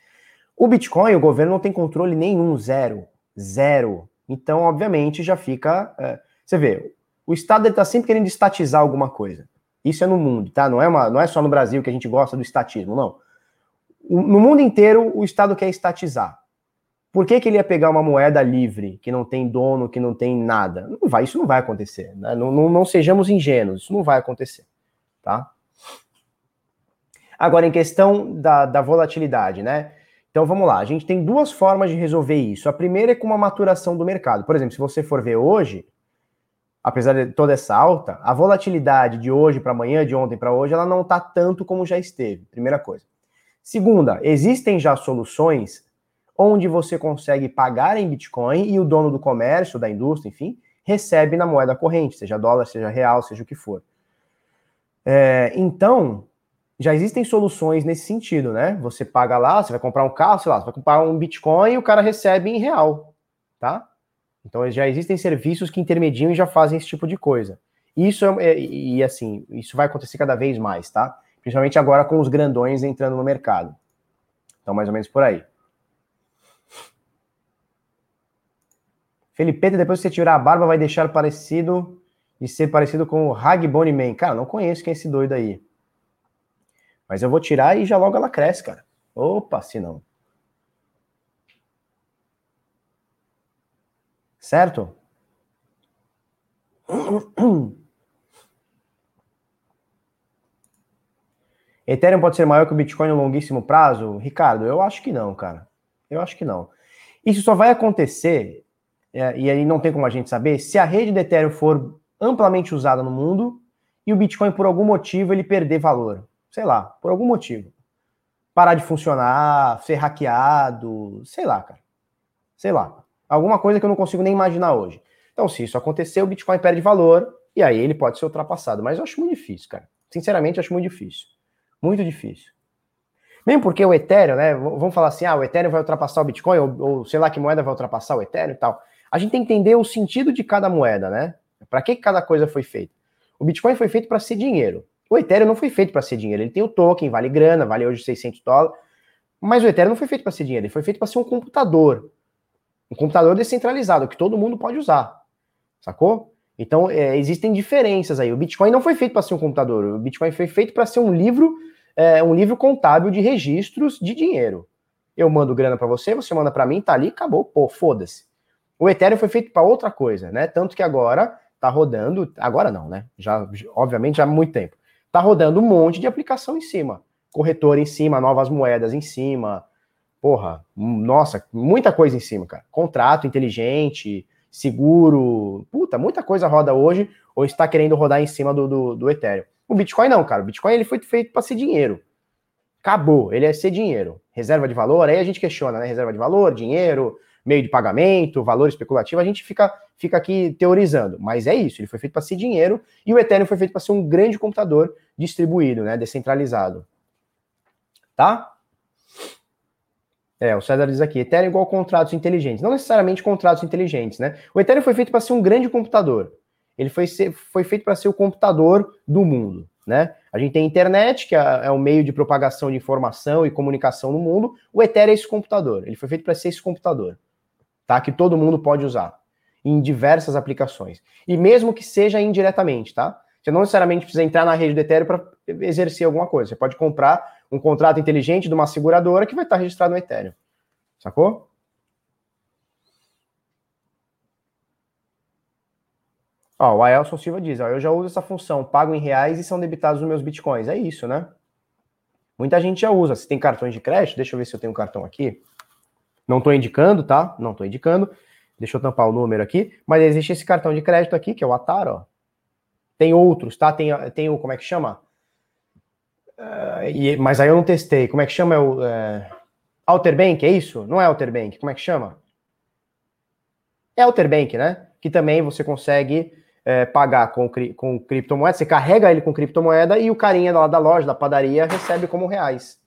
O Bitcoin, o governo não tem controle nenhum, zero. Zero. Então, obviamente, já fica. É, você vê, o Estado está sempre querendo estatizar alguma coisa. Isso é no mundo, tá? Não é, uma, não é só no Brasil que a gente gosta do estatismo, não. no mundo inteiro, o Estado quer estatizar. Por que, que ele ia pegar uma moeda livre, que não tem dono, que não tem nada? Não vai, isso não vai acontecer. Né? Não, não, não sejamos ingênuos, isso não vai acontecer. Tá? Agora, em questão da, da volatilidade, né? Então vamos lá, a gente tem duas formas de resolver isso. A primeira é com uma maturação do mercado. Por exemplo, se você for ver hoje, apesar de toda essa alta, a volatilidade de hoje para amanhã, de ontem para hoje, ela não está tanto como já esteve. Primeira coisa. Segunda, existem já soluções onde você consegue pagar em Bitcoin e o dono do comércio, da indústria, enfim, recebe na moeda corrente, seja dólar, seja real, seja o que for. É, então, já existem soluções nesse sentido, né? Você paga lá, você vai comprar um carro, sei lá, você vai comprar um Bitcoin e o cara recebe em real, tá? Então já existem serviços que intermediam e já fazem esse tipo de coisa. Isso é, é e assim, isso vai acontecer cada vez mais, tá? Principalmente agora com os grandões entrando no mercado. Então, mais ou menos por aí. Felipe, depois que você tirar a barba, vai deixar parecido e ser parecido com o Ragbone Man. Cara, não conheço quem é esse doido aí. Mas eu vou tirar e já logo ela cresce, cara. Opa, se não. Certo? Ethereum pode ser maior que o Bitcoin no longuíssimo prazo? Ricardo, eu acho que não, cara. Eu acho que não. Isso só vai acontecer é, e aí não tem como a gente saber, se a rede do Ethereum for amplamente usada no mundo e o Bitcoin, por algum motivo, ele perder valor. Sei lá, por algum motivo. Parar de funcionar, ser hackeado, sei lá, cara. Sei lá. Alguma coisa que eu não consigo nem imaginar hoje. Então, se isso acontecer, o Bitcoin perde valor e aí ele pode ser ultrapassado. Mas eu acho muito difícil, cara. Sinceramente, acho muito difícil. Muito difícil. Mesmo porque o Ethereum, né? Vamos falar assim, ah, o Ethereum vai ultrapassar o Bitcoin, ou, ou sei lá que moeda vai ultrapassar o Ethereum e tal a gente tem que entender o sentido de cada moeda, né? Para que cada coisa foi feita? O Bitcoin foi feito para ser dinheiro. O Ethereum não foi feito para ser dinheiro. Ele tem o token, vale grana, vale hoje 600 dólares. Mas o Ethereum não foi feito para ser dinheiro. Ele foi feito para ser um computador. Um computador descentralizado, que todo mundo pode usar. Sacou? Então, é, existem diferenças aí. O Bitcoin não foi feito para ser um computador. O Bitcoin foi feito para ser um livro, é, um livro contábil de registros de dinheiro. Eu mando grana para você, você manda para mim, tá ali, acabou. Pô, foda-se. O Ethereum foi feito para outra coisa, né? Tanto que agora está rodando, agora não, né? Já, obviamente, já há muito tempo. Está rodando um monte de aplicação em cima. Corretor em cima, novas moedas em cima. Porra, nossa, muita coisa em cima, cara. Contrato inteligente, seguro. Puta, muita coisa roda hoje ou está querendo rodar em cima do, do, do Ethereum. O Bitcoin não, cara. O Bitcoin ele foi feito para ser dinheiro. Acabou, ele é ser dinheiro. Reserva de valor, aí a gente questiona, né? Reserva de valor, dinheiro, meio de pagamento, valor especulativo, a gente fica, fica aqui teorizando. Mas é isso, ele foi feito para ser dinheiro e o Ethereum foi feito para ser um grande computador distribuído, né, descentralizado. Tá? É, o César diz aqui, Ethereum igual contratos inteligentes. Não necessariamente contratos inteligentes, né? O Ethereum foi feito para ser um grande computador. Ele foi, ser, foi feito para ser o computador do mundo, né? A gente tem a internet, que é, é um meio de propagação de informação e comunicação no mundo. O Ethereum é esse computador. Ele foi feito para ser esse computador tá? Que todo mundo pode usar em diversas aplicações. E mesmo que seja indiretamente, tá? Você não necessariamente precisa entrar na rede do Ethereum para exercer alguma coisa. Você pode comprar um contrato inteligente de uma seguradora que vai estar registrado no Ethereum. Sacou? Ó, o Aelson Silva diz, ó, eu já uso essa função, pago em reais e são debitados os meus bitcoins. É isso, né? Muita gente já usa. Se tem cartões de crédito, deixa eu ver se eu tenho um cartão aqui. Não estou indicando, tá? Não estou indicando. Deixa eu tampar o número aqui. Mas existe esse cartão de crédito aqui, que é o Atar, ó. Tem outros, tá? Tem, tem o, como é que chama? Uh, e, mas aí eu não testei. Como é que chama? É o uh, Alter Bank, é isso? Não é Alter Bank. Como é que chama? É Alter Bank, né? Que também você consegue é, pagar com, com criptomoeda, você carrega ele com criptomoeda e o carinha lá da loja, da padaria, recebe como reais.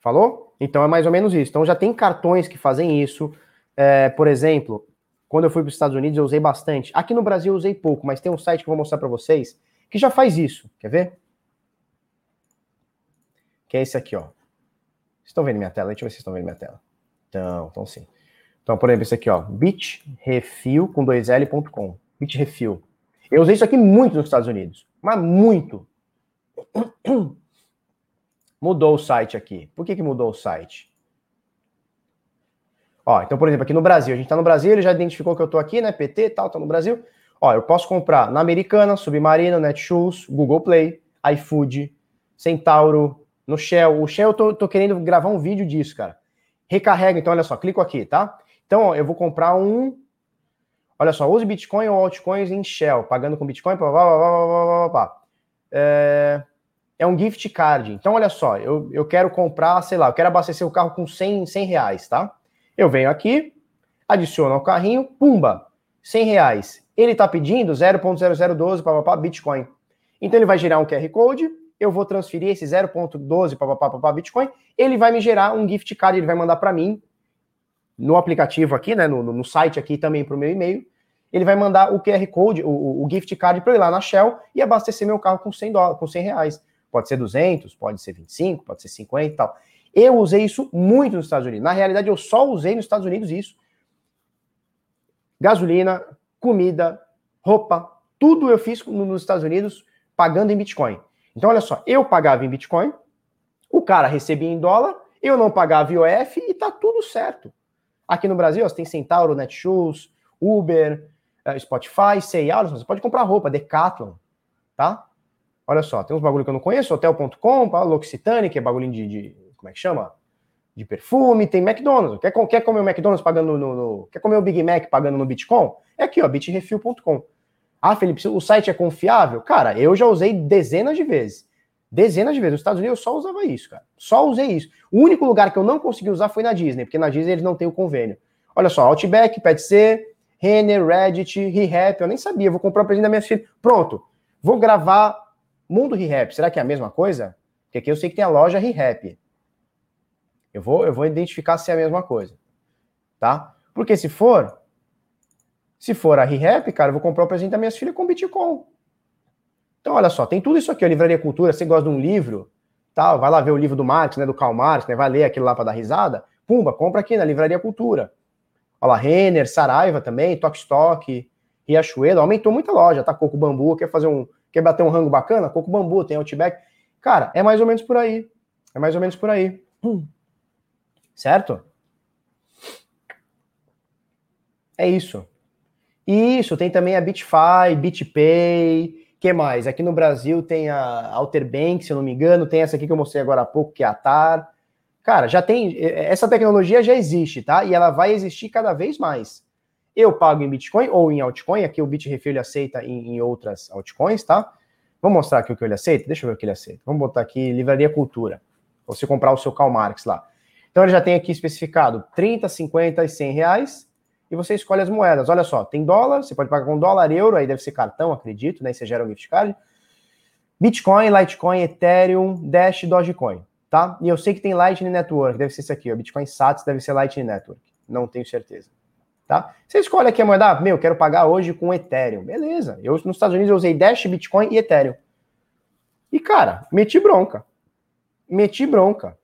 Falou? Então é mais ou menos isso. Então já tem cartões que fazem isso. É, por exemplo, quando eu fui para os Estados Unidos, eu usei bastante. Aqui no Brasil eu usei pouco, mas tem um site que eu vou mostrar para vocês que já faz isso. Quer ver? Que é esse aqui, ó. Vocês estão vendo minha tela? Deixa eu ver se vocês estão vendo minha tela. Então, então sim. Então, por exemplo, esse aqui, ó, bitrefil com 2L.com. Bitrefil. Eu usei isso aqui muito nos Estados Unidos, mas muito. Mudou o site aqui. Por que, que mudou o site? Ó, então, por exemplo, aqui no Brasil, a gente tá no Brasil, ele já identificou que eu tô aqui, né? PT e tal, tá no Brasil. Ó, eu posso comprar na Americana, Submarino, Netshoes, Google Play, iFood, Centauro, no Shell. O Shell eu tô, tô querendo gravar um vídeo disso, cara. Recarrega, então, olha só, clico aqui, tá? Então, ó, eu vou comprar um. Olha só, use Bitcoin ou altcoins em Shell, pagando com Bitcoin. Pá, pá, pá, é, é um gift card. Então, olha só, eu, eu quero comprar, sei lá, eu quero abastecer o carro com 100, 100 reais, tá? Eu venho aqui, adiciono ao carrinho, pumba, 100 reais. Ele está pedindo 0.0012 papapá, Bitcoin. Então ele vai gerar um QR Code, eu vou transferir esse 0.12 papapá, Bitcoin, ele vai me gerar um gift card, ele vai mandar para mim no aplicativo aqui, né, no, no site aqui também para o meu e-mail, ele vai mandar o QR Code, o, o gift card para eu ir lá na Shell e abastecer meu carro com 100, dólares, com 100 reais. Pode ser 200, pode ser 25, pode ser 50 e tal. Eu usei isso muito nos Estados Unidos. Na realidade, eu só usei nos Estados Unidos isso. Gasolina, comida, roupa, tudo eu fiz nos Estados Unidos pagando em Bitcoin. Então, olha só, eu pagava em Bitcoin, o cara recebia em dólar, eu não pagava IOF e tá tudo certo. Aqui no Brasil, você tem Centauro, Netshoes, Uber, eh, Spotify, C&A, você pode comprar roupa, Decathlon, tá? Olha só, tem uns bagulho que eu não conheço, Hotel.com, L'Occitane, que é bagulhinho de, de, como é que chama? De perfume, tem McDonald's. Quer, quer comer o McDonald's pagando no, no, Quer comer o Big Mac pagando no Bitcoin? É aqui, ó, bitrefil.com. Ah, Felipe, o site é confiável? Cara, eu já usei dezenas de vezes. Dezenas de vezes. Nos Estados Unidos eu só usava isso, cara. Só usei isso. O único lugar que eu não consegui usar foi na Disney, porque na Disney eles não têm o convênio. Olha só, Outback, PetC, Renner, Reddit, ReHap, eu nem sabia, vou comprar o presente da minha filha. Pronto, vou gravar Mundo ReHap. Será que é a mesma coisa? Porque aqui eu sei que tem a loja ReHap. Eu vou, eu vou identificar se é a mesma coisa. Tá? Porque se for, se for a ReHap, cara, eu vou comprar o presente da minha filha com Bitcoin. Então, olha só, tem tudo isso aqui, Livraria Cultura, você gosta de um livro, tal, vai lá ver o livro do Marx, né, do Karl Marx, né, vai ler aquilo lá para dar risada, pumba, compra aqui na Livraria Cultura. Olha lá, Renner, Saraiva também, Tok Stock, Riachuelo, aumentou muita loja, tá? Coco Bambu, quer fazer um, quer bater um rango bacana? Coco Bambu, tem Outback. Cara, é mais ou menos por aí. É mais ou menos por aí. Hum. Certo? É isso. Isso, tem também a Bitfy, BitPay, que mais? Aqui no Brasil tem a Alter Bank, se eu não me engano, tem essa aqui que eu mostrei agora há pouco, que é a TAR. Cara, já tem. Essa tecnologia já existe, tá? E ela vai existir cada vez mais. Eu pago em Bitcoin ou em altcoin, aqui o Bitrefill aceita em, em, outras altcoins, tá? Vamos mostrar aqui o que ele aceita? Deixa eu ver o que ele aceita. Vamos botar aqui Livraria Cultura. Você comprar o seu Karl Marx lá. Então ele já tem aqui especificado 30, 50 e 100 reais e você escolhe as moedas. Olha só, tem dólar, você pode pagar com dólar, euro, aí deve ser cartão, acredito, né? Você gera um gift card. Bitcoin, Litecoin, Ethereum, Dash, Dogecoin, tá? E eu sei que tem Lightning Network, deve ser isso aqui, ó. Bitcoin Sats deve ser Lightning Network. Não tenho certeza. Tá? Você escolhe aqui a moeda, ah, meu, quero pagar hoje com Ethereum. Beleza. Eu nos Estados Unidos eu usei Dash, Bitcoin e Ethereum. E cara, meti bronca. Meti bronca.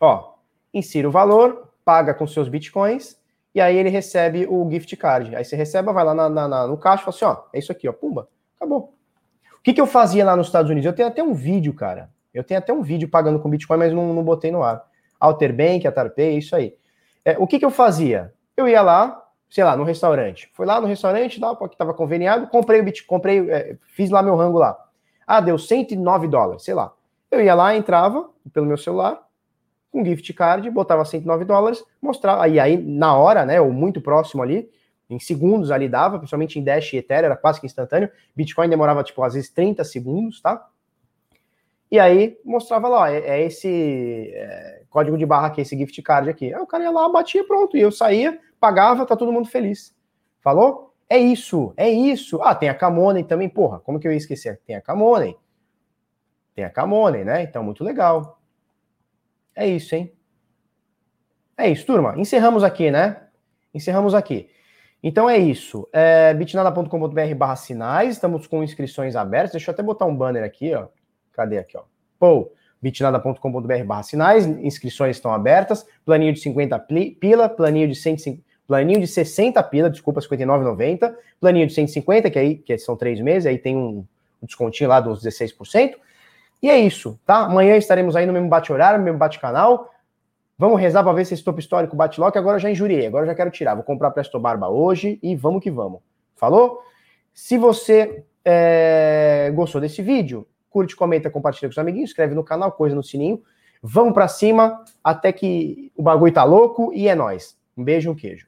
Ó, insira o valor, paga com seus bitcoins, e aí ele recebe o gift card. Aí você recebe, vai lá na, na, na, no caixa e fala assim, ó, é isso aqui, ó, pumba, acabou. O que, que eu fazia lá nos Estados Unidos? Eu tenho até um vídeo, cara. Eu tenho até um vídeo pagando com Bitcoin, mas não, não botei no ar. Alterbank, Atarpay, isso aí. É, o que, que eu fazia? Eu ia lá, sei lá, no restaurante. Fui lá no restaurante, lá, porque estava conveniado, comprei o Bitcoin, comprei, é, fiz lá meu rango lá. Ah, deu 109 dólares, sei lá. Eu ia lá, entrava pelo meu celular, um gift card, botava 109 dólares, mostrava, aí, aí na hora, né, ou muito próximo ali, em segundos ali dava, principalmente em Dash e Ethereum, era quase que instantâneo. Bitcoin demorava, tipo, às vezes 30 segundos, tá? E aí mostrava lá, é, é esse é, código de barra aqui, esse gift card aqui. Aí o cara ia lá, batia, pronto, e eu saía, pagava, tá todo mundo feliz. Falou? É isso, é isso. Ah, tem a Camoney também, porra, como que eu ia esquecer? Tem a Camoney. Tem a Camoney, né? Então, muito legal. É isso, hein? É isso, turma. Encerramos aqui, né? Encerramos aqui. Então é isso. É, bitnada.com.br barra sinais. Estamos com inscrições abertas. Deixa eu até botar um banner aqui, ó. Cadê aqui, ó? Pô, bitnada.com.br barra sinais, inscrições estão abertas, planinho de 50 pila, planinho de 150, planinho de 60 pila, desculpa, 59,90, planinho de 150, que aí que são três meses, aí tem um, descontinho lá dos 16%. E é isso, tá? Amanhã estaremos aí no mesmo bate-horário, no mesmo bate-canal. Vamos rezar para ver se esse topo histórico bate logo, que agora eu já injuriei, agora eu já quero tirar. Vou comprar Presto Barba hoje e vamos que vamos. Falou? Se você é, gostou desse vídeo, curte, comenta, compartilha com os amiguinhos, inscreve no canal, coisa no sininho. Vamos para cima até que o bagulho tá louco e é nós. Um beijo, um queijo.